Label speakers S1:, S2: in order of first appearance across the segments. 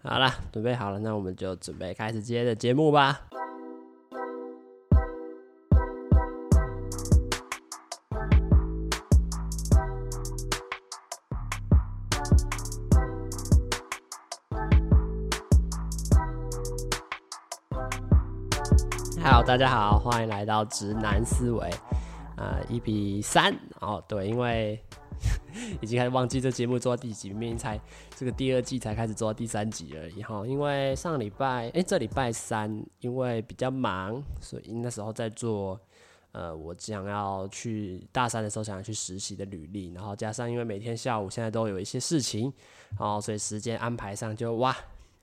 S1: 好了，准备好了，那我们就准备开始今天的节目吧。Hello，大家好，欢迎来到直男思维，呃一比三哦，对，因为。已经开始忘记这节目做到第几，明明才这个第二季才开始做到第三集而已哈。因为上礼拜，哎，这礼拜三因为比较忙，所以那时候在做呃，我想要去大三的时候想要去实习的履历，然后加上因为每天下午现在都有一些事情，然后所以时间安排上就哇，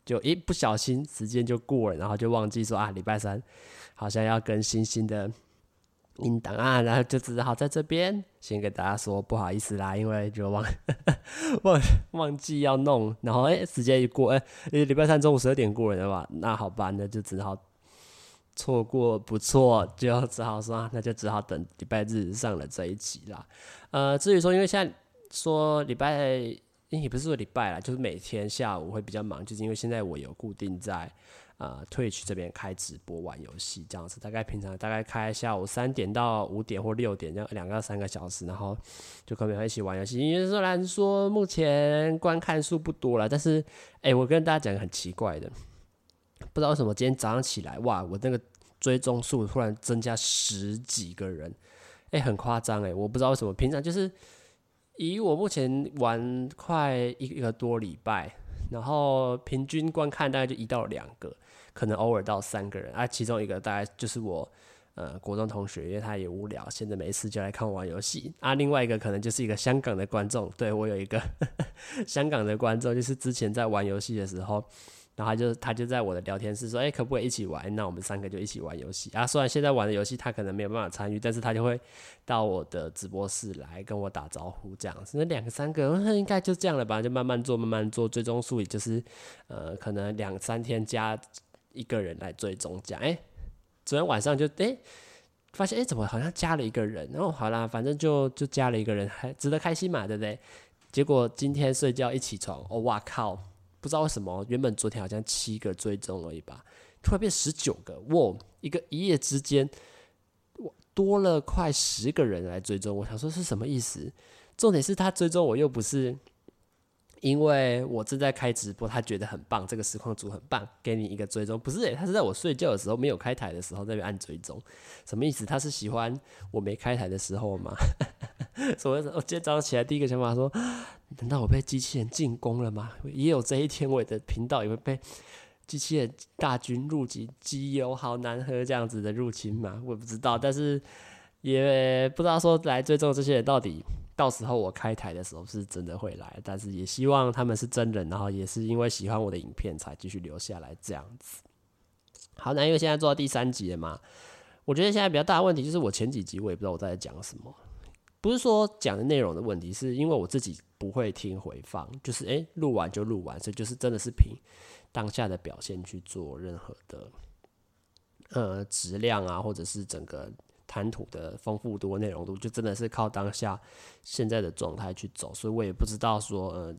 S1: 就一不小心时间就过了，然后就忘记说啊，礼拜三好像要更新新的。音档啊，然后就只好在这边先跟大家说不好意思啦，因为就忘 忘忘记要弄，然后哎，时间一过，哎，礼拜三中午十二点过了的话，那好吧，那就只好错过不错，就只好说那就只好等礼拜日上了这一集啦。呃，至于说，因为现在说礼拜，也不是说礼拜啦，就是每天下午会比较忙，就是因为现在我有固定在。呃，Twitch 这边开直播玩游戏这样子，大概平常大概开下午三点到五点或六点这样两个三个小时，然后就跟朋友一起玩游戏。因为虽然说目前观看数不多了，但是哎、我跟大家讲很奇怪的，不知道为什么今天早上起来哇，我那个追踪数突然增加十几个人，哎、很夸张哎，我不知道为什么，平常就是以我目前玩快一个多礼拜，然后平均观看大概就一到两个。可能偶尔到三个人啊，其中一个大概就是我，呃，国中同学，因为他也无聊，现在没事就来看我玩游戏啊。另外一个可能就是一个香港的观众，对，我有一个 香港的观众，就是之前在玩游戏的时候，然后他就他就在我的聊天室说，哎，可不可以一起玩？那我们三个就一起玩游戏啊。虽然现在玩的游戏他可能没有办法参与，但是他就会到我的直播室来跟我打招呼这样子。那两个三个应该就这样了吧？就慢慢做，慢慢做，最终数也就是呃，可能两三天加。一个人来追踪讲，哎，昨天晚上就哎，发现哎，怎么好像加了一个人？然后好啦，反正就就加了一个人，还值得开心嘛，对不对？结果今天睡觉一起床，哦哇靠，不知道为什么，原本昨天好像七个追踪而已吧，突然变十九个，哇，一个一夜之间，多了快十个人来追踪，我想说是什么意思？重点是他追踪我又不是。因为我正在开直播，他觉得很棒，这个实况组很棒，给你一个追踪。不是诶，他是在我睡觉的时候没有开台的时候在那边按追踪，什么意思？他是喜欢我没开台的时候吗？所以我今天早上起来第一个想法说，难道我被机器人进攻了吗？也有这一天，我的频道也会被机器人大军入侵，机油好难喝这样子的入侵吗？我不知道，但是也不知道说来追踪这些人到底。到时候我开台的时候是真的会来，但是也希望他们是真人，然后也是因为喜欢我的影片才继续留下来这样子。好，那因为现在做到第三集了嘛，我觉得现在比较大的问题就是我前几集我也不知道我在讲什么，不是说讲的内容的问题，是因为我自己不会听回放，就是诶录完就录完，所以就是真的是凭当下的表现去做任何的呃质量啊，或者是整个。谈吐的丰富度、内容度，就真的是靠当下现在的状态去走，所以我也不知道说，呃，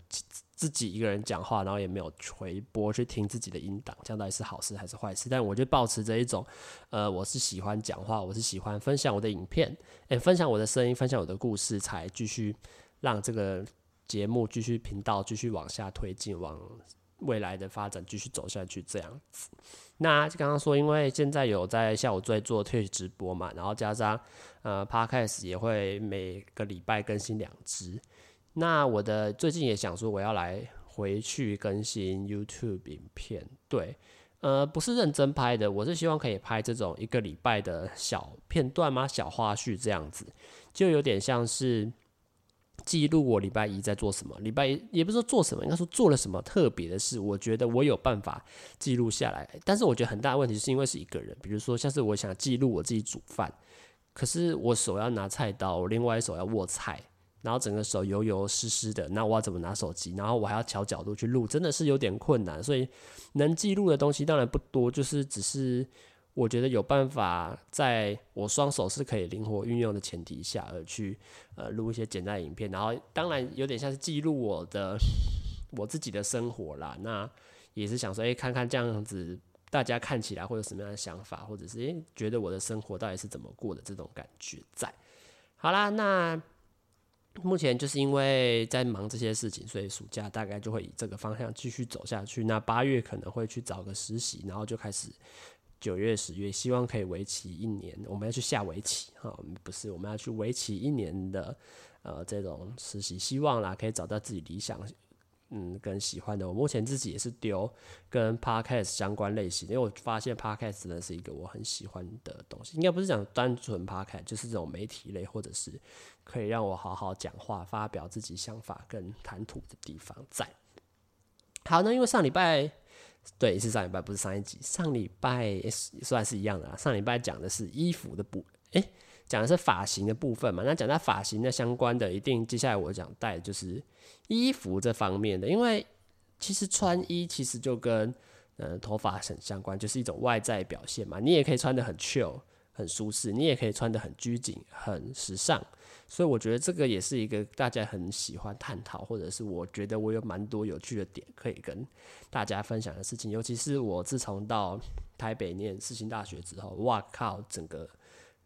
S1: 自己一个人讲话，然后也没有回播去听自己的音档，这样到底是好事还是坏事？但我就保持着一种，呃，我是喜欢讲话，我是喜欢分享我的影片，诶、分享我的声音，分享我的故事，才继续让这个节目继续频道继续往下推进，往未来的发展继续走下去，这样子。那刚刚说，因为现在有在下午在做退直播嘛，然后加上呃 Podcast 也会每个礼拜更新两支。那我的最近也想说，我要来回去更新 YouTube 影片。对，呃，不是认真拍的，我是希望可以拍这种一个礼拜的小片段嘛，小花絮这样子，就有点像是。记录我礼拜一在做什么，礼拜一也不是说做什么，应该说做了什么特别的事。我觉得我有办法记录下来，但是我觉得很大的问题是因为是一个人，比如说像是我想记录我自己煮饭，可是我手要拿菜刀，另外一手要握菜，然后整个手油油湿湿的，那我要怎么拿手机？然后我还要调角度去录，真的是有点困难。所以能记录的东西当然不多，就是只是。我觉得有办法在我双手是可以灵活运用的前提下，而去呃录一些简单影片，然后当然有点像是记录我的我自己的生活啦。那也是想说，哎、看看这样子大家看起来会有什么样的想法，或者是哎、觉得我的生活到底是怎么过的这种感觉在。好啦，那目前就是因为在忙这些事情，所以暑假大概就会以这个方向继续走下去。那八月可能会去找个实习，然后就开始。九月、十月，希望可以为期一年。我们要去下围棋哈，不是，我们要去为期一年的呃这种实习，希望啦可以找到自己理想嗯跟喜欢的。我目前自己也是丢跟 podcast 相关类型，因为我发现 podcast 真的是一个我很喜欢的东西。应该不是讲单纯 podcast，就是这种媒体类，或者是可以让我好好讲话、发表自己想法跟谈吐的地方在。好，那因为上礼拜。对，是上礼拜，不是上一集。上礼拜算是一样的啦。上礼拜讲的是衣服的部，诶，讲的是发型的部分嘛。那讲到发型的相关的，一定接下来我讲带就是衣服这方面的，因为其实穿衣其实就跟嗯头发很相关，就是一种外在表现嘛。你也可以穿得很 chill，很舒适，你也可以穿得很拘谨，很时尚。所以我觉得这个也是一个大家很喜欢探讨，或者是我觉得我有蛮多有趣的点可以跟大家分享的事情。尤其是我自从到台北念世新大学之后，哇靠，整个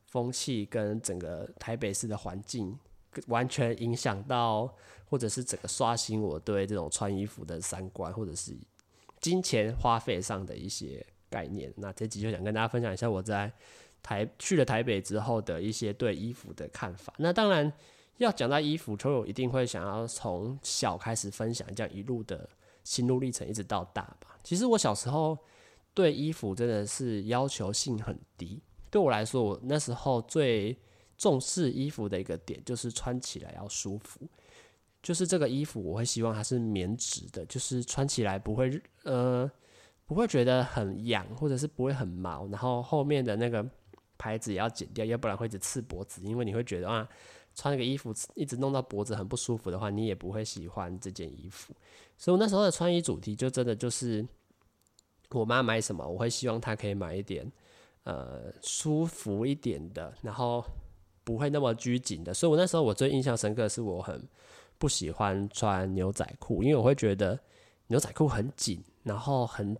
S1: 风气跟整个台北市的环境完全影响到，或者是整个刷新我对这种穿衣服的三观，或者是金钱花费上的一些概念。那这集就想跟大家分享一下我在。台去了台北之后的一些对衣服的看法。那当然要讲到衣服，球友一定会想要从小开始分享，这样一路的心路历程，一直到大吧。其实我小时候对衣服真的是要求性很低。对我来说，我那时候最重视衣服的一个点就是穿起来要舒服。就是这个衣服，我会希望它是棉质的，就是穿起来不会呃不会觉得很痒，或者是不会很毛。然后后面的那个。牌子也要剪掉，要不然会一直刺脖子。因为你会觉得啊，穿那个衣服一直弄到脖子很不舒服的话，你也不会喜欢这件衣服。所以我那时候的穿衣主题就真的就是，我妈买什么，我会希望她可以买一点呃舒服一点的，然后不会那么拘谨的。所以我那时候我最印象深刻的是，我很不喜欢穿牛仔裤，因为我会觉得牛仔裤很紧，然后很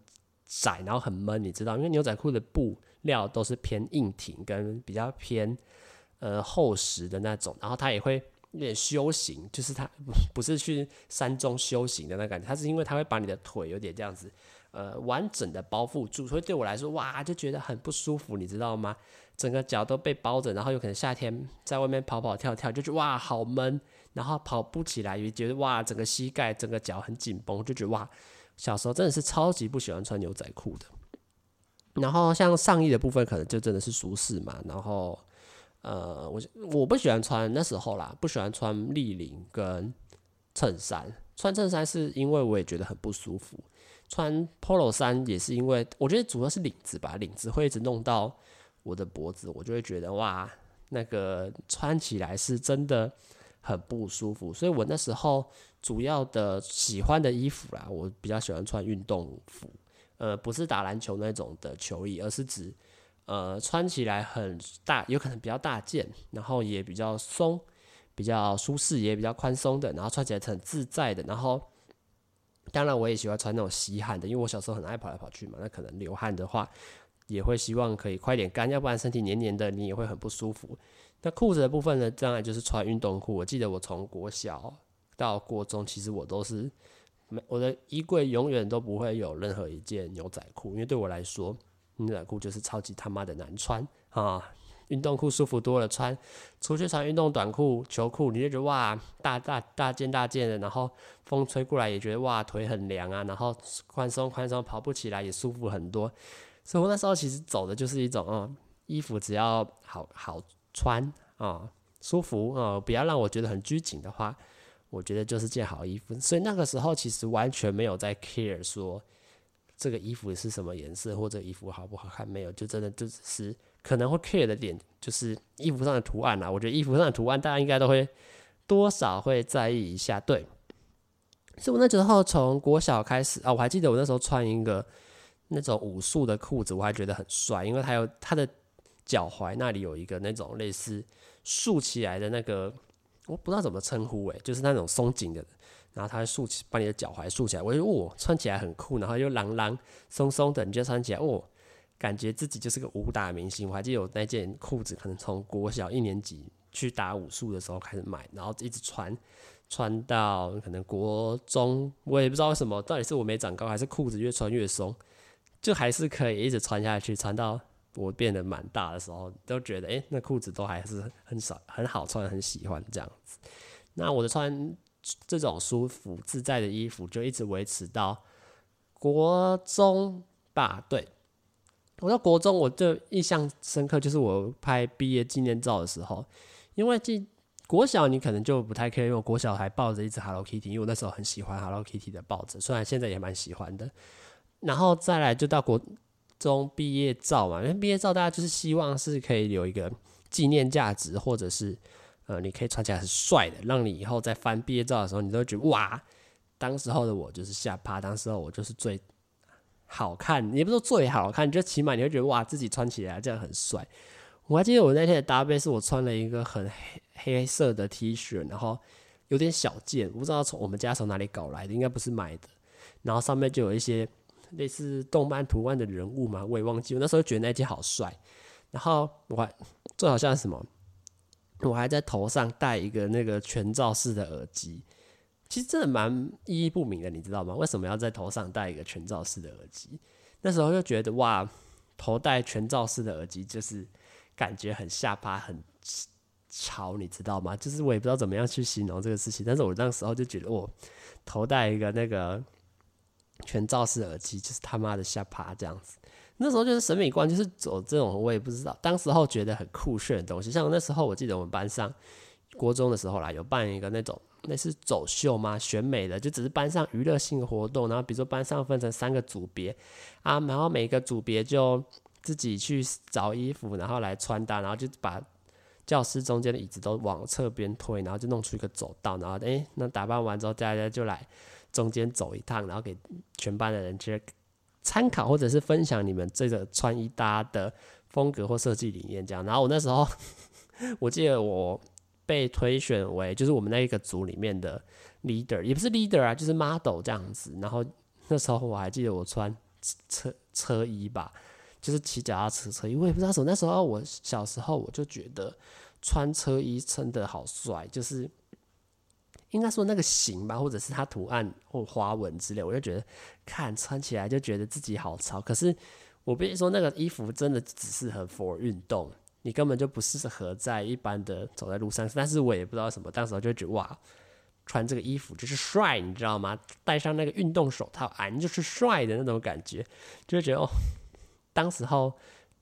S1: 窄，然后很闷，你知道，因为牛仔裤的布。料都是偏硬挺跟比较偏呃厚实的那种，然后它也会有点修行，就是它不是去山中修行的那感觉，它是因为它会把你的腿有点这样子呃完整的包覆住，所以对我来说哇就觉得很不舒服，你知道吗？整个脚都被包着，然后有可能夏天在外面跑跑跳跳就觉哇好闷，然后跑不起来也觉得哇整个膝盖整个脚很紧绷，就觉得哇小时候真的是超级不喜欢穿牛仔裤的。然后像上衣的部分，可能就真的是舒适嘛。然后，呃，我我不喜欢穿那时候啦，不喜欢穿立领跟衬衫。穿衬衫是因为我也觉得很不舒服，穿 Polo 衫也是因为我觉得主要是领子吧，领子会一直弄到我的脖子，我就会觉得哇，那个穿起来是真的很不舒服。所以我那时候主要的喜欢的衣服啦，我比较喜欢穿运动服。呃，不是打篮球那种的球衣，而是指，呃，穿起来很大，有可能比较大件，然后也比较松，比较舒适，也比较宽松的，然后穿起来很自在的。然后，当然我也喜欢穿那种吸汗的，因为我小时候很爱跑来跑去嘛，那可能流汗的话，也会希望可以快点干，要不然身体黏黏的，你也会很不舒服。那裤子的部分呢，当然就是穿运动裤。我记得我从国小到国中，其实我都是。我的衣柜永远都不会有任何一件牛仔裤，因为对我来说，牛仔裤就是超级他妈的难穿啊！运动裤舒服多了，穿出去穿运动短裤、球裤，你就觉得哇，大大大件大件的，然后风吹过来也觉得哇，腿很凉啊，然后宽松宽松，跑步起来也舒服很多。所以我那时候其实走的就是一种，哦，衣服只要好好穿啊，舒服啊，不要让我觉得很拘谨的话。我觉得就是件好衣服，所以那个时候其实完全没有在 care 说这个衣服是什么颜色或者衣服好不好看，没有，就真的就只是可能会 care 的点就是衣服上的图案啊。我觉得衣服上的图案大家应该都会多少会在意一下。对，所以我那时候从国小开始啊，我还记得我那时候穿一个那种武术的裤子，我还觉得很帅，因为它有它的脚踝那里有一个那种类似竖起来的那个。我不知道怎么称呼诶，就是那种松紧的然后它竖起，把你的脚踝竖起来，我觉得哦，穿起来很酷，然后又朗朗松松的，你就穿起来哦，感觉自己就是个武打明星。我还记得有那件裤子，可能从国小一年级去打武术的时候开始买，然后一直穿，穿到可能国中，我也不知道为什么，到底是我没长高，还是裤子越穿越松，就还是可以一直穿下去，穿到。我变得蛮大的时候，都觉得哎、那裤子都还是很少很好穿，很喜欢这样子。那我的穿这种舒服自在的衣服，就一直维持到国中吧。对，我到国中，我就印象深刻，就是我拍毕业纪念照的时候，因为记国小你可能就不太可以，因为我国小还抱着一只 Hello Kitty，因为我那时候很喜欢 Hello Kitty 的抱枕，虽然现在也蛮喜欢的。然后再来就到国。中毕业照嘛，因为毕业照大家就是希望是可以有一个纪念价值，或者是呃，你可以穿起来很帅的，让你以后在翻毕业照的时候，你都会觉得哇，当时候的我就是下趴，当时候我就是最好看，也不是说最好看，就起码你会觉得哇，自己穿起来这样很帅。我还记得我那天的搭配是我穿了一个很黑黑色的 T 恤，然后有点小件，我不知道从我们家从哪里搞来的，应该不是买的，然后上面就有一些。类似动漫图案的人物嘛，我也忘记。我那时候觉得那件好帅，然后我还最好像什么，我还在头上戴一个那个全罩式的耳机。其实真的蛮意义不明的，你知道吗？为什么要在头上戴一个全罩式的耳机？那时候就觉得哇，头戴全罩式的耳机就是感觉很下巴很潮，你知道吗？就是我也不知道怎么样去形容这个事情，但是我那时候就觉得，我头戴一个那个。全罩式耳机就是他妈的下趴这样子，那时候就是审美观就是走这种，我也不知道。当时候觉得很酷炫的东西，像那时候我记得我们班上国中的时候啦，有办一个那种类似走秀嘛，选美的，就只是班上娱乐性活动。然后比如说班上分成三个组别啊，然后每个组别就自己去找衣服，然后来穿搭，然后就把教室中间的椅子都往侧边推，然后就弄出一个走道，然后诶、那打扮完之后大家就来。中间走一趟，然后给全班的人去参考，或者是分享你们这个穿衣搭的风格或设计理念这样。然后我那时候，我记得我被推选为就是我们那一个组里面的 leader，也不是 leader 啊，就是 model 这样子。然后那时候我还记得我穿车车衣吧，就是骑脚踏车车衣。我也不知道什么，那时候我小时候我就觉得穿车衣真的好帅，就是。应该说那个型吧，或者是它图案或花纹之类，我就觉得看穿起来就觉得自己好潮。可是我必须说，那个衣服真的只适合 for 运动，你根本就不适合在一般的走在路上。但是我也不知道什么，当时我就觉得哇，穿这个衣服就是帅，你知道吗？戴上那个运动手套，俺就是帅的那种感觉，就觉得哦，当时候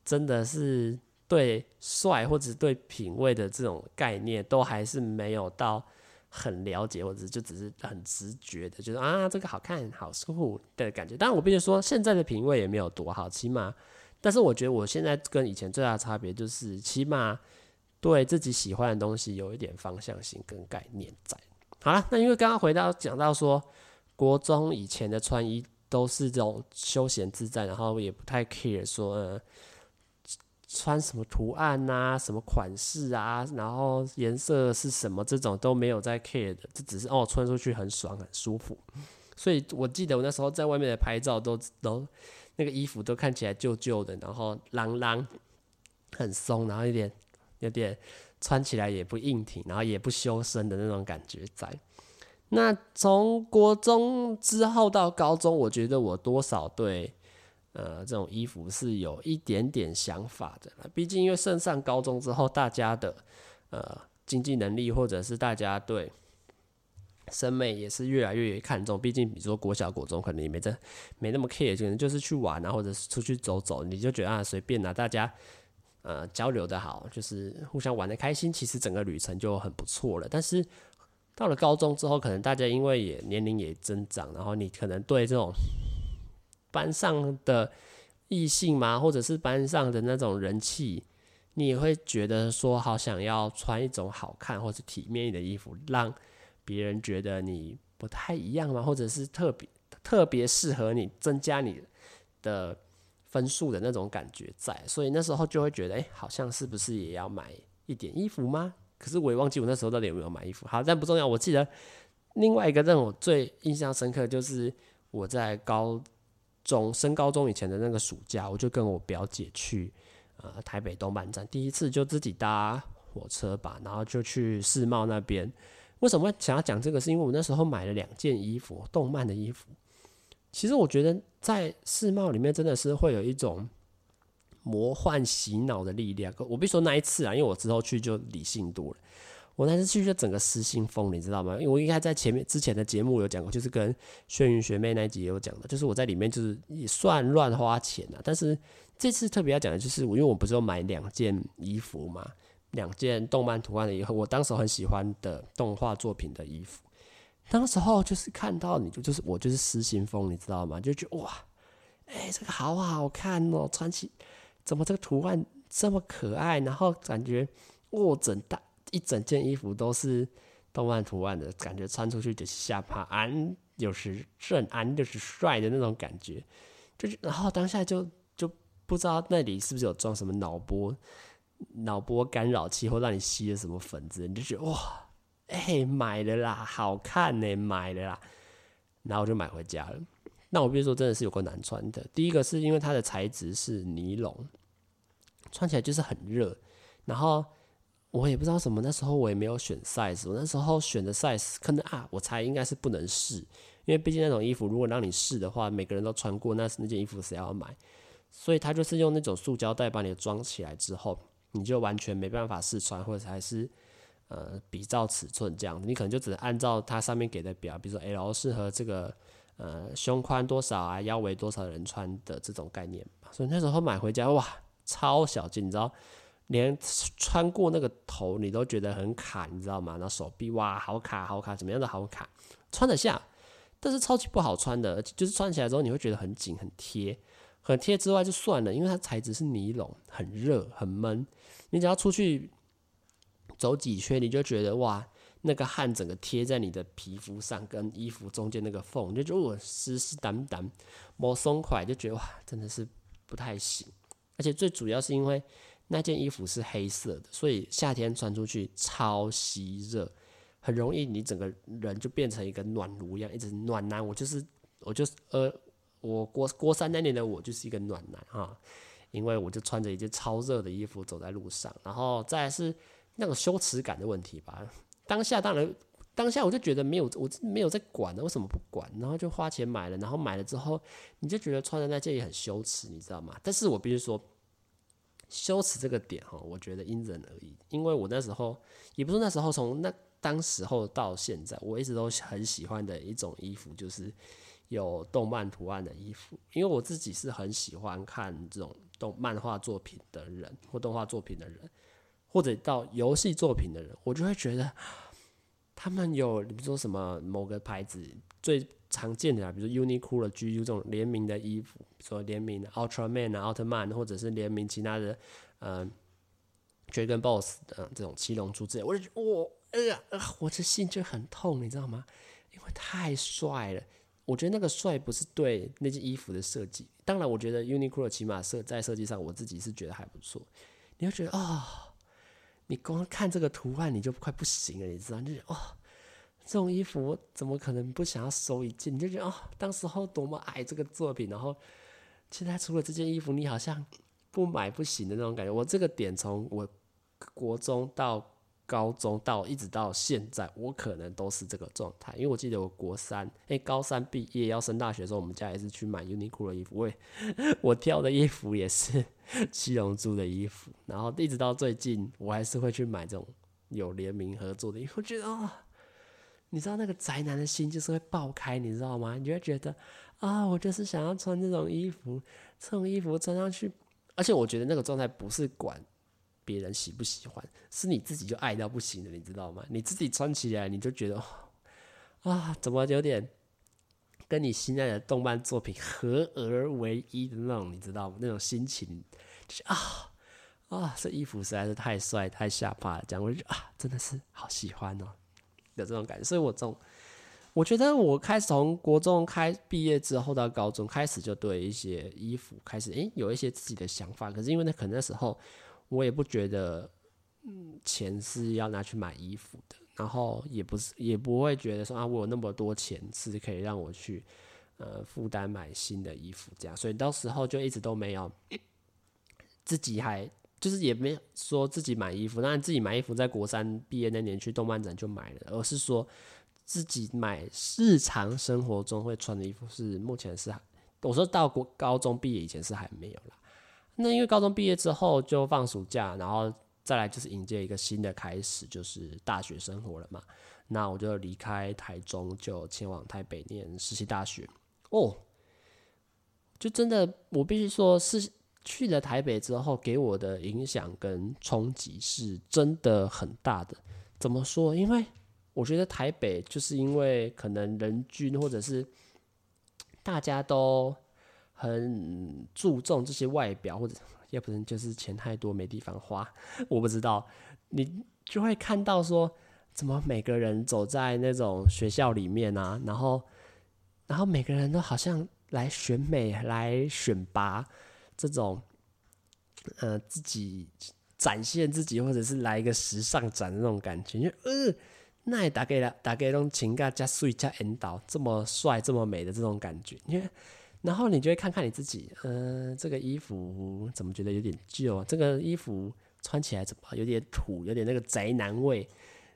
S1: 真的是对帅或者对品味的这种概念，都还是没有到。很了解，或者就只是很直觉的，就是啊，这个好看、好舒服的感觉。当然，我必须说，现在的品味也没有多好，起码，但是我觉得我现在跟以前最大的差别就是，起码对自己喜欢的东西有一点方向性跟概念在。好了，那因为刚刚回到讲到说，国中以前的穿衣都是这种休闲自在，然后也不太 care 说。穿什么图案呐、啊，什么款式啊，然后颜色是什么，这种都没有在 care 的，这只是哦，穿出去很爽很舒服。所以我记得我那时候在外面的拍照都都那个衣服都看起来旧旧的，然后啷啷很松，然后有点有点穿起来也不硬挺，然后也不修身的那种感觉在。那从国中之后到高中，我觉得我多少对。呃，这种衣服是有一点点想法的。毕竟，因为升上高中之后，大家的呃经济能力或者是大家对审美也是越来越看重。毕竟，比如说国小、国中，可能也没这没那么 care，可能就是去玩啊，或者是出去走走，你就觉得啊随便啊，大家呃交流的好，就是互相玩的开心，其实整个旅程就很不错了。但是到了高中之后，可能大家因为也年龄也增长，然后你可能对这种。班上的异性嘛，或者是班上的那种人气，你也会觉得说，好想要穿一种好看或者体面的衣服，让别人觉得你不太一样嘛，或者是特别特别适合你，增加你的分数的那种感觉在。所以那时候就会觉得，哎、好像是不是也要买一点衣服吗？可是我也忘记我那时候到底有没有买衣服。好，但不重要。我记得另外一个让我最印象深刻，就是我在高中升高中以前的那个暑假，我就跟我表姐去呃台北动漫展，第一次就自己搭火车吧，然后就去世贸那边。为什么想要讲这个？是因为我那时候买了两件衣服，动漫的衣服。其实我觉得在世贸里面真的是会有一种魔幻洗脑的力量。我别说那一次啊，因为我之后去就理性多了。我那次去就整个失心疯，你知道吗？因为我应该在前面之前的节目有讲过，就是跟轩云学妹那一集有讲的，就是我在里面就是也算乱花钱啊。但是这次特别要讲的就是，我因为我不是有买两件衣服嘛，两件动漫图案的衣服，我当时很喜欢的动画作品的衣服。当时候就是看到你就就是我就是失心疯，你知道吗？就觉得哇，哎、这个好好看哦，穿起怎么这个图案这么可爱，然后感觉哦整大。一整件衣服都是动漫图案的感觉，穿出去就是下趴安，又是正安，就是帅的那种感觉。就是，然后当下就就不知道那里是不是有装什么脑波脑波干扰器，或让你吸了什么粉子，你就觉得哇，哎、买了啦，好看呢，买了啦。然后我就买回家了。那我必须说，真的是有够难穿的。第一个是因为它的材质是尼龙，穿起来就是很热，然后。我也不知道什么，那时候我也没有选 size，我那时候选的 size 可能啊，我猜应该是不能试，因为毕竟那种衣服如果让你试的话，每个人都穿过，那那件衣服谁要买？所以他就是用那种塑胶袋把你装起来之后，你就完全没办法试穿，或者还是呃比照尺寸这样子，你可能就只能按照它上面给的表，比如说 L 适合这个呃胸宽多少啊，腰围多少人穿的这种概念。所以那时候买回家哇，超小件，你知道？连穿过那个头你都觉得很卡，你知道吗？那手臂哇，好卡好卡，怎么样都好卡，穿得下，但是超级不好穿的，就是穿起来之后你会觉得很紧很贴，很贴之外就算了，因为它材质是尼龙，很热很闷，你只要出去走几圈，你就觉得哇，那个汗整个贴在你的皮肤上，跟衣服中间那个缝，就觉得我湿湿当当，没松快，就觉得哇，真的是不太行，而且最主要是因为。那件衣服是黑色的，所以夏天穿出去超吸热，很容易你整个人就变成一个暖炉一样，一直暖男。我就是，我就是，呃，我国国三那年的我就是一个暖男哈，因为我就穿着一件超热的衣服走在路上，然后再是那个羞耻感的问题吧。当下当然，当下我就觉得没有，我没有在管的，为什么不管？然后就花钱买了，然后买了之后，你就觉得穿的那件也很羞耻，你知道吗？但是我必须说。羞耻这个点哈，我觉得因人而异。因为我那时候也不是那时候，从那当时候到现在，我一直都很喜欢的一种衣服，就是有动漫图案的衣服。因为我自己是很喜欢看这种动漫画作品的人，或动画作品的人，或者到游戏作品的人，我就会觉得他们有，比如说什么某个牌子最。常见的啊，比如说 Uniqlo、GU 这种联名的衣服，比如说联名的 Ultraman 啊、奥特曼，或者是联名其他的，嗯、呃、Dragon Boss 的这种七龙珠之类，我就觉得哇，哎呀，我这心就很痛，你知道吗？因为太帅了。我觉得那个帅不是对那件衣服的设计，当然，我觉得 Uniqlo 起码设在设计上，我自己是觉得还不错。你会觉得啊、哦，你光看这个图案你就快不行了，你知道？就是哦。这种衣服我怎么可能不想要收一件？你就觉得哦，当时候多么爱这个作品，然后现在除了这件衣服，你好像不买不行的那种感觉。我这个点从我国中到高中到一直到现在，我可能都是这个状态。因为我记得我国三诶，高三毕业要升大学的时候，我们家也是去买 Uniqlo 的衣服。我也我挑的衣服也是 七龙珠的衣服，然后一直到最近，我还是会去买这种有联名合作的衣服。我觉得啊。哦你知道那个宅男的心就是会爆开，你知道吗？你就会觉得啊，我就是想要穿这种衣服，这种衣服穿上去，而且我觉得那个状态不是管别人喜不喜欢，是你自己就爱到不行的，你知道吗？你自己穿起来你就觉得啊，怎么有点跟你心爱的动漫作品合而为一的那种，你知道吗？那种心情，就是啊啊，这衣服实在是太帅太下巴了，这样我就啊，真的是好喜欢哦。有这种感觉，所以我从我觉得我开始从国中开毕业之后到高中开始就对一些衣服开始诶、有一些自己的想法，可是因为那可能那时候我也不觉得嗯钱是要拿去买衣服的，然后也不是也不会觉得说啊，我有那么多钱是可以让我去呃负担买新的衣服这样，所以到时候就一直都没有自己还就是也没说自己买衣服，当然自己买衣服在国三毕业那年去动漫展就买了，而是说自己买日常生活中会穿的衣服是目前是我说到国高中毕业以前是还没有啦。那因为高中毕业之后就放暑假，然后再来就是迎接一个新的开始，就是大学生活了嘛。那我就离开台中，就前往台北念实习大学。哦，就真的，我必须说是去了台北之后，给我的影响跟冲击是真的很大的。怎么说？因为我觉得台北就是因为可能人均或者是大家都。很注重这些外表，或者要不然就是钱太多没地方花，我不知道。你就会看到说，怎么每个人走在那种学校里面啊，然后，然后每个人都好像来选美、来选拔这种，呃，自己展现自己，或者是来一个时尚展的那种感觉，就呃，那也大概了，大概种情感加水加引导，这么帅、这么美的这种感觉，因为。然后你就会看看你自己，嗯、呃，这个衣服怎么觉得有点旧？这个衣服穿起来怎么有点土，有点那个宅男味，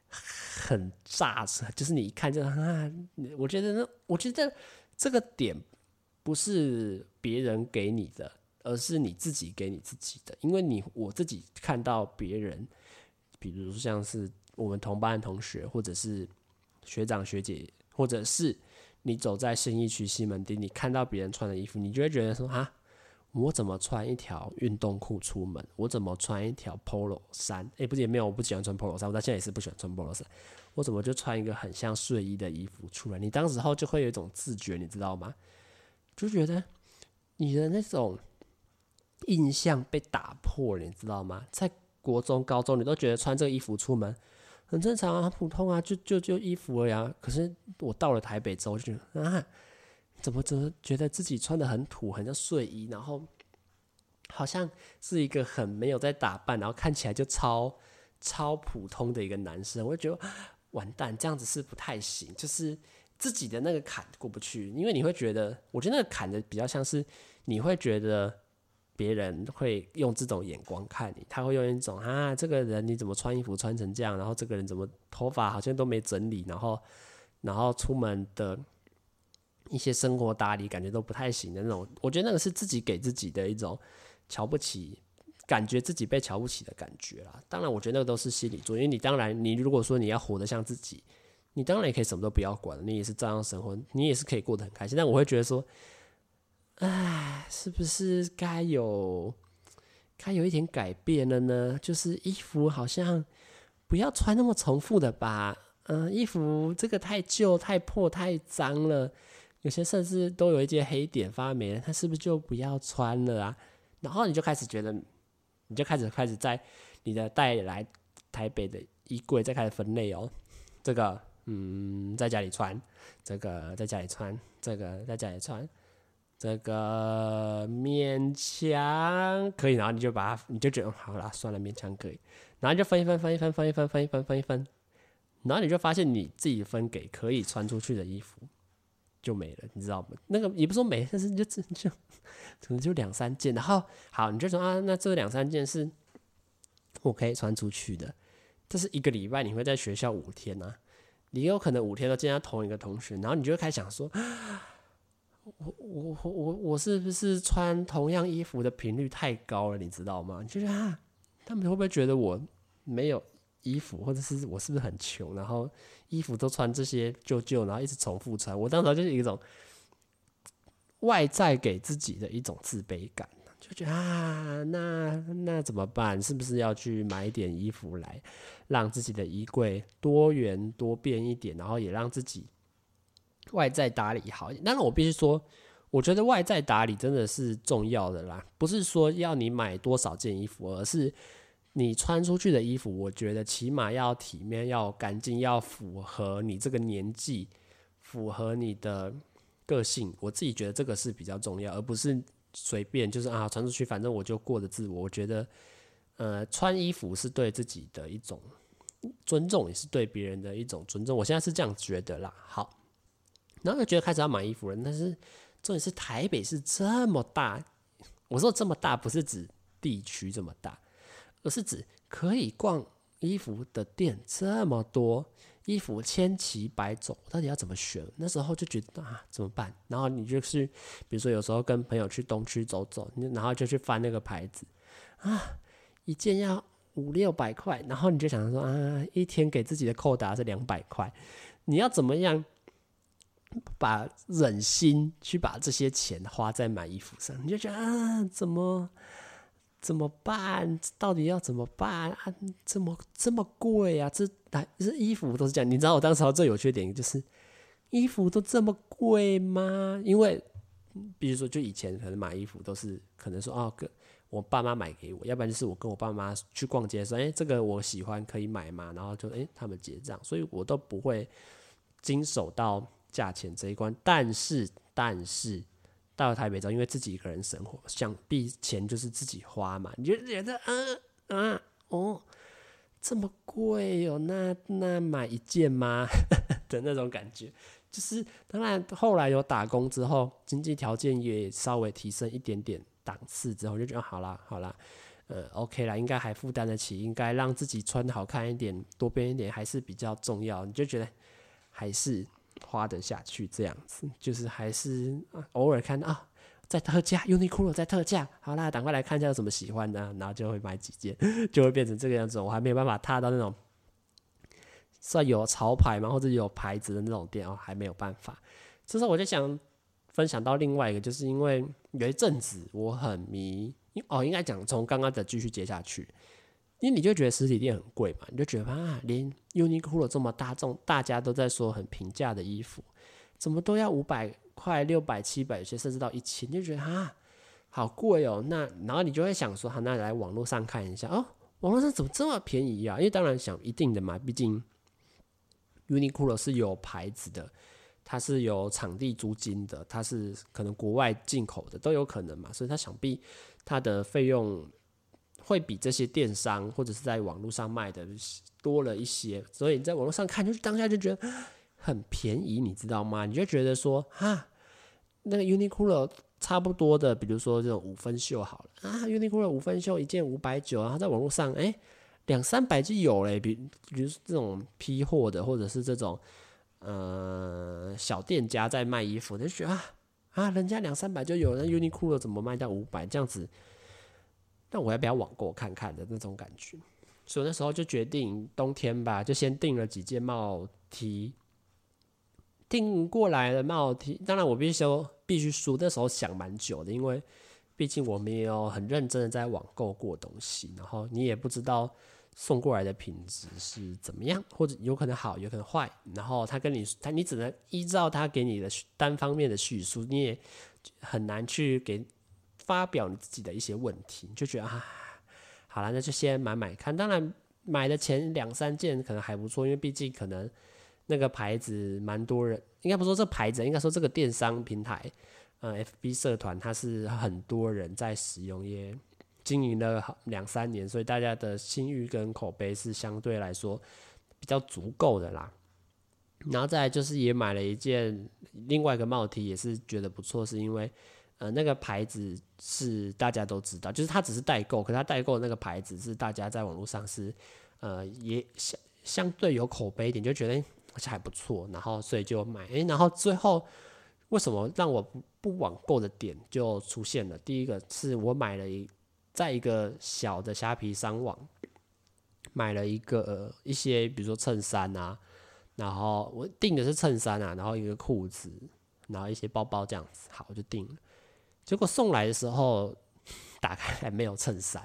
S1: 很炸，就是你一看就啊，我觉得那我觉得这个点不是别人给你的，而是你自己给你自己的，因为你我自己看到别人，比如像是我们同班的同学，或者是学长学姐，或者是。你走在新义区西门町，你看到别人穿的衣服，你就会觉得说：啊，我怎么穿一条运动裤出门？我怎么穿一条 Polo 衫？诶，不是也没有，我不喜欢穿 Polo 衫，我到现在也是不喜欢穿 Polo 衫。我怎么就穿一个很像睡衣的衣服出来？你当时候就会有一种自觉，你知道吗？就觉得你的那种印象被打破了，你知道吗？在国中、高中，你都觉得穿这个衣服出门。很正常啊，很普通啊，就就就衣服而已啊。可是我到了台北之后，就觉得啊，怎么怎么觉得自己穿的很土，很像睡衣，然后好像是一个很没有在打扮，然后看起来就超超普通的一个男生。我就觉得完蛋，这样子是不太行，就是自己的那个坎过不去，因为你会觉得，我觉得那个坎的比较像是你会觉得。别人会用这种眼光看你，他会用一种啊，这个人你怎么穿衣服穿成这样？然后这个人怎么头发好像都没整理，然后然后出门的一些生活打理感觉都不太行的那种。我觉得那个是自己给自己的一种瞧不起，感觉自己被瞧不起的感觉啦。当然，我觉得那个都是心理作用。你当然，你如果说你要活得像自己，你当然也可以什么都不要管，你也是照样生活，你也是可以过得很开心。但我会觉得说。唉，是不是该有该有一点改变了呢？就是衣服好像不要穿那么重复的吧。嗯、衣服这个太旧、太破、太脏了，有些甚至都有一些黑点发霉了，它是不是就不要穿了啊？然后你就开始觉得，你就开始开始在你的带来台北的衣柜再开始分类哦。这个嗯，在家里穿，这个在家里穿，这个在家里穿。这个勉强可以，然后你就把它，你就觉得好啦，算了，勉强可以，然后就分一分，分一分，分一分，分一分，分一分，然后你就发现你自己分给可以穿出去的衣服就没了，你知道吗？那个也不说没，但是就就就可能就两三件，然后好，你就说啊，那这两三件是我可以穿出去的，这是一个礼拜，你会在学校五天啊，你有可能五天都见到同一个同学，然后你就会开始想说。我我我我我是不是穿同样衣服的频率太高了？你知道吗？就是啊，他们会不会觉得我没有衣服，或者是我是不是很穷？然后衣服都穿这些旧旧，然后一直重复穿。我当时就是一种外在给自己的一种自卑感，就觉得啊，那那怎么办？是不是要去买一点衣服来让自己的衣柜多元多变一点，然后也让自己。外在打理好，但是我必须说，我觉得外在打理真的是重要的啦。不是说要你买多少件衣服，而是你穿出去的衣服，我觉得起码要体面、要干净、要符合你这个年纪、符合你的个性。我自己觉得这个是比较重要，而不是随便就是啊穿出去，反正我就过得自我。我觉得，呃，穿衣服是对自己的一种尊重也是对别人的一种尊重。我现在是这样觉得啦。好，然后就觉得开始要买衣服了，但是重点是台北是这么大，我说这么大不是指地区这么大，而是指可以逛衣服的店这么多。衣服千奇百种，到底要怎么选？那时候就觉得啊，怎么办？然后你就是，比如说有时候跟朋友去东区走走，然后就去翻那个牌子，啊，一件要五六百块，然后你就想说啊，一天给自己的扣打是两百块，你要怎么样把忍心去把这些钱花在买衣服上？你就觉得啊，怎么？怎么办？到底要怎么办啊？这么这么贵啊！这来这衣服都是这样。你知道我当时最有缺点就是衣服都这么贵吗？因为比如说，就以前可能买衣服都是可能说哦，我爸妈买给我，要不然就是我跟我爸妈去逛街说，哎，这个我喜欢可以买吗？然后就哎他们结账，所以我都不会经手到价钱这一关。但是但是。到了台北之后，因为自己一个人生活，想必钱就是自己花嘛，你就觉得啊啊哦，这么贵哦，那那买一件吗 的那种感觉，就是当然后来有打工之后，经济条件也稍微提升一点点档次之后，就觉得好啦好啦，呃 OK 啦，应该还负担得起，应该让自己穿好看一点，多变一点还是比较重要，你就觉得还是。花得下去这样子，就是还是偶尔看啊，在特价，Uniqlo 在特价，好啦，赶快来看一下有什么喜欢的，然后就会买几件，就会变成这个样子。我还没有办法踏到那种算有潮牌嘛，或者有牌子的那种店哦，还没有办法。这时候我就想分享到另外一个，就是因为有一阵子我很迷哦，应该讲从刚刚的继续接下去。因为你就觉得实体店很贵嘛，你就觉得啊，连 Uniqlo 这么大众，大家都在说很平价的衣服，怎么都要五百块、六百、七百，有些甚至到一千，就觉得啊，好贵哦。那然后你就会想说，好，那来网络上看一下哦，网络上怎么这么便宜啊？因为当然想一定的嘛，毕竟 Uniqlo 是有牌子的，它是有场地租金的，它是可能国外进口的都有可能嘛，所以它想必它的费用。会比这些电商或者是在网络上卖的多了一些，所以你在网络上看，就是当下就觉得很便宜，你知道吗？你就觉得说，哈，那个 Uniqlo 差不多的，比如说这种五分袖好了啊，Uniqlo 五分袖一件五百九，然后在网络上，哎，两三百就有嘞，比比如这种批货的，或者是这种呃小店家在卖衣服，就觉得啊啊，人家两三百就有，那 Uniqlo 怎么卖到五百这样子？那我要不要网购看看的那种感觉，所以那时候就决定冬天吧，就先订了几件帽 T，订过来的帽 T。当然我必须，必须说那时候想蛮久的，因为毕竟我没有很认真的在网购过东西，然后你也不知道送过来的品质是怎么样，或者有可能好，有可能坏。然后他跟你他，你只能依照他给你的单方面的叙述，你也很难去给。发表你自己的一些问题，你就觉得啊，好了，那就先买买看。当然，买的前两三件可能还不错，因为毕竟可能那个牌子蛮多人，应该不说这牌子，应该说这个电商平台，呃，FB 社团它是很多人在使用，也经营了两三年，所以大家的信誉跟口碑是相对来说比较足够的啦。然后再就是也买了一件另外一个帽 T，也是觉得不错，是因为。呃，那个牌子是大家都知道，就是他只是代购，可是他代购那个牌子是大家在网络上是，呃，也相相对有口碑一点，就觉得而且还不错，然后所以就买，诶，然后最后为什么让我不不网购的点就出现了？第一个是我买了一在一个小的虾皮商网买了一个、呃、一些，比如说衬衫啊，然后我订的是衬衫啊，然后一个裤子，然后一些包包这样子，好，我就订了。结果送来的时候，打开来没有衬衫，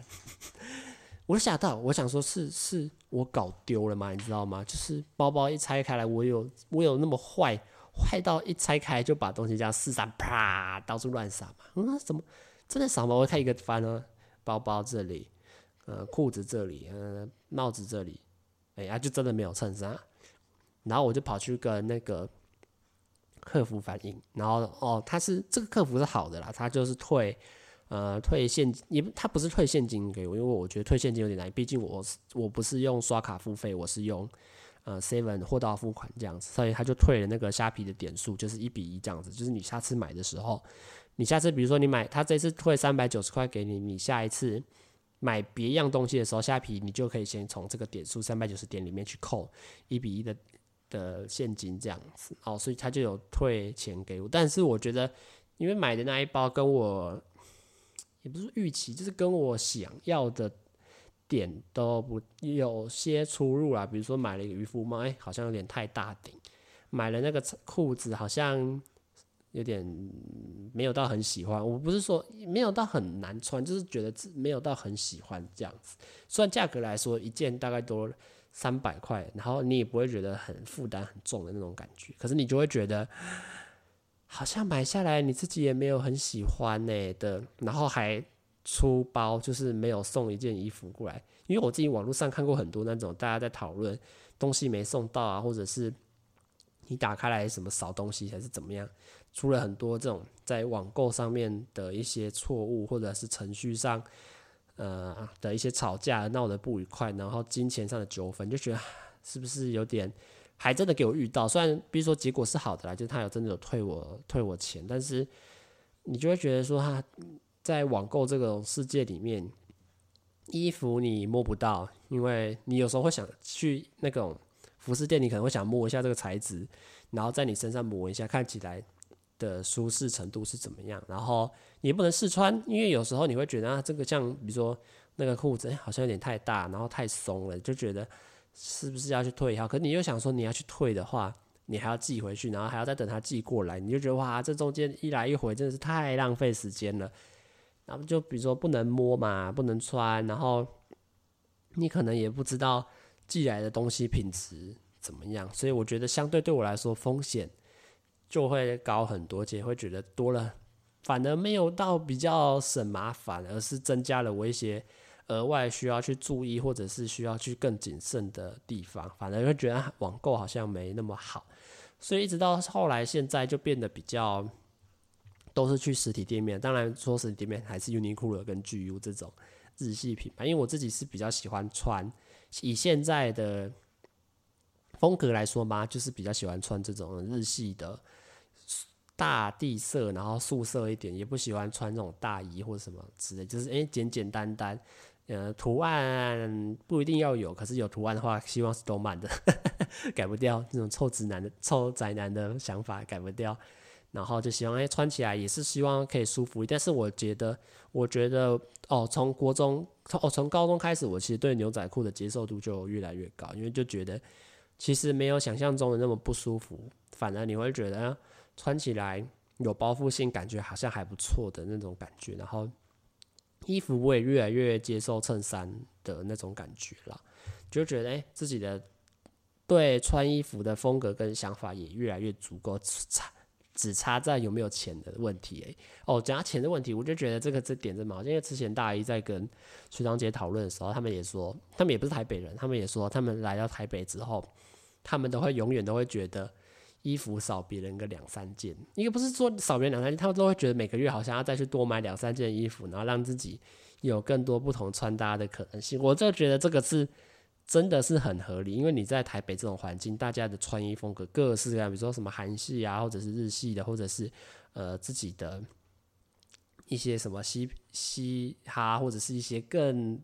S1: 我吓到，我想说是是我搞丢了吗？你知道吗？就是包包一拆开来，我有我有那么坏坏到一拆开就把东西这样四散啪到处乱撒嘛？嗯，怎么真的扫吗？我看一个翻呢，包包这里，呃，裤子这里，呃，帽子这里，哎呀，就真的没有衬衫，然后我就跑去跟那个。客服反映，然后哦，他是这个客服是好的啦，他就是退呃退现金，也他不是退现金给我，因为我觉得退现金有点难，毕竟我我不是用刷卡付费，我是用呃 Seven 货到付款这样子，所以他就退了那个虾皮的点数，就是一比一这样子，就是你下次买的时候，你下次比如说你买他这次退三百九十块给你，你下一次买别样东西的时候，虾皮你就可以先从这个点数三百九十点里面去扣一比一的。的现金这样子哦，所以他就有退钱给我，但是我觉得，因为买的那一包跟我也不是预期，就是跟我想要的点都不有些出入啦。比如说买了一个渔夫帽，哎，好像有点太大顶；买了那个裤子，好像有点没有到很喜欢。我不是说没有到很难穿，就是觉得没有到很喜欢这样子。虽然价格来说，一件大概多。三百块，然后你也不会觉得很负担很重的那种感觉，可是你就会觉得好像买下来你自己也没有很喜欢呢的，然后还出包，就是没有送一件衣服过来。因为我自己网络上看过很多那种大家在讨论东西没送到啊，或者是你打开来什么少东西还是怎么样，出了很多这种在网购上面的一些错误，或者是程序上。呃的一些吵架闹得不愉快，然后金钱上的纠纷，就觉得是不是有点还真的给我遇到？虽然比如说结果是好的啦，就是他有真的有退我退我钱，但是你就会觉得说他在网购这个世界里面，衣服你摸不到，因为你有时候会想去那种服饰店，你可能会想摸一下这个材质，然后在你身上摸一下，看起来的舒适程度是怎么样，然后。也不能试穿，因为有时候你会觉得啊，这个像比如说那个裤子，欸，好像有点太大，然后太松了，就觉得是不是要去退一下？可是你又想说你要去退的话，你还要寄回去，然后还要再等他寄过来，你就觉得哇，这中间一来一回真的是太浪费时间了。然后就比如说不能摸嘛，不能穿，然后你可能也不知道寄来的东西品质怎么样，所以我觉得相对对我来说风险就会高很多，且会觉得多了。反而没有到比较省麻烦，而是增加了我一些额外需要去注意，或者是需要去更谨慎的地方。反而会觉得网购好像没那么好，所以一直到后来现在就变得比较都是去实体店面。当然说实体店面还是 Uniqlo 跟 GU 这种日系品牌，因为我自己是比较喜欢穿，以现在的风格来说嘛，就是比较喜欢穿这种日系的。大地色，然后素色一点，也不喜欢穿这种大衣或者什么之类，就是诶简简单单，呃，图案不一定要有，可是有图案的话，希望是动漫的，改不掉那种臭直男的臭宅男的想法，改不掉。然后就希望诶穿起来也是希望可以舒服，但是我觉得，我觉得哦，从国中从哦从高中开始，我其实对牛仔裤的接受度就越来越高，因为就觉得其实没有想象中的那么不舒服，反而你会觉得。穿起来有包覆性，感觉好像还不错的那种感觉。然后衣服我也越来越接受衬衫的那种感觉了，就觉得诶、自己的对穿衣服的风格跟想法也越来越足够，只差只差在有没有钱的问题诶、哦，讲到钱的问题，我就觉得这个这点真蛮好，因为之前大一在跟学长姐讨论的时候，他们也说，他们也不是台北人，他们也说，他们来到台北之后，他们都会永远都会觉得。衣服少别人个两三件，一个不是说少别人两三件，他们都会觉得每个月好像要再去多买两三件衣服，然后让自己有更多不同穿搭的可能性。我就觉得这个是真的是很合理，因为你在台北这种环境，大家的穿衣风格各式各样，比如说什么韩系啊，或者是日系的，或者是呃自己的一些什么嘻嘻哈，或者是一些更。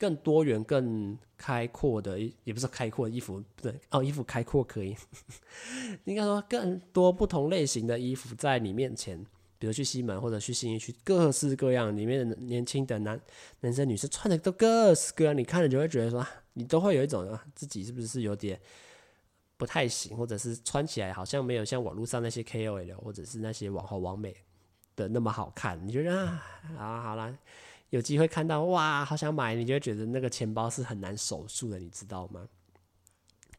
S1: 更多元、更开阔的，也不是开阔的衣服，不对哦，衣服开阔可以，应该说更多不同类型的衣服在你面前，比如去西门或者去信义区，各式各样，里面的年轻的男男生女生穿的都各式各样，你看了就会觉得说，你都会有一种自己是不是有点不太行，或者是穿起来好像没有像网络上那些 KOL 或者是那些网红网美的那么好看，你觉得啊，好，好啦。有机会看到哇，好想买，你就觉得那个钱包是很难守住的，你知道吗？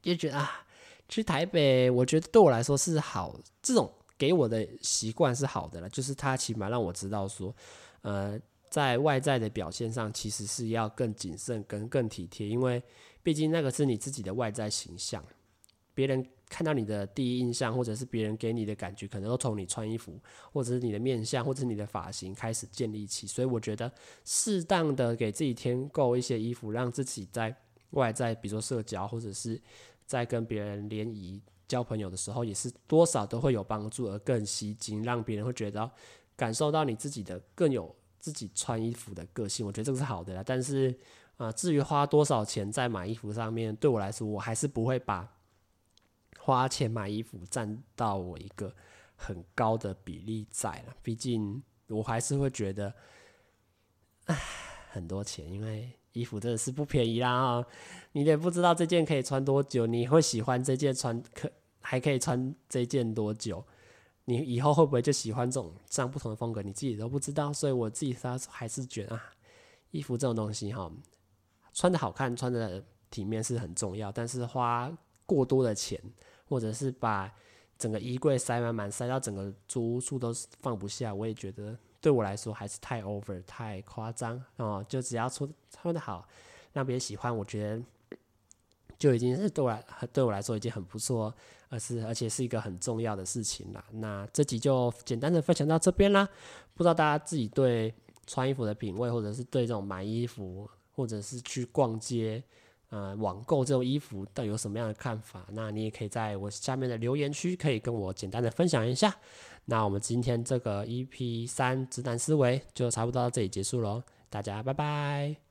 S1: 就觉得啊，去台北，我觉得对我来说是好，这种给我的习惯是好的了，就是它起码让我知道说，呃，在外在的表现上，其实是要更谨慎跟更体贴，因为毕竟那个是你自己的外在形象，别人看到你的第一印象，或者是别人给你的感觉，可能都从你穿衣服，或者是你的面相，或者是你的发型开始建立起。所以我觉得，适当的给自己添购一些衣服，让自己在外在，比如说社交，或者是在跟别人联谊、交朋友的时候，也是多少都会有帮助，而更吸睛，让别人会觉得感受到你自己的更有自己穿衣服的个性。我觉得这个是好的啦。但是啊、至于花多少钱在买衣服上面，对我来说，我还是不会把。花钱买衣服占到我一个很高的比例在了，毕竟我还是会觉得，唉，很多钱，因为衣服真的是不便宜啦！你也不知道这件可以穿多久，你会喜欢这件穿可还可以穿这件多久？你以后会不会就喜欢这种这样不同的风格？你自己都不知道，所以我自己他还是觉得啊，衣服这种东西哈，穿得好看、穿得体面是很重要，但是花过多的钱。或者是把整个衣柜塞满满，塞到整个租屋处都放不下，我也觉得对我来说还是太 over，太夸张哦。就只要穿穿得好，让别人喜欢，我觉得就已经是对我来对我来说已经很不错，而是而且是一个很重要的事情了。那这集就简单的分享到这边啦。不知道大家自己对穿衣服的品味，或者是对这种买衣服，或者是去逛街。呃，网购这种衣服到底有什么样的看法？那你也可以在我下面的留言区，可以跟我简单的分享一下。那我们今天这个 EP 三直男思维就差不多到这里结束喽，大家拜拜。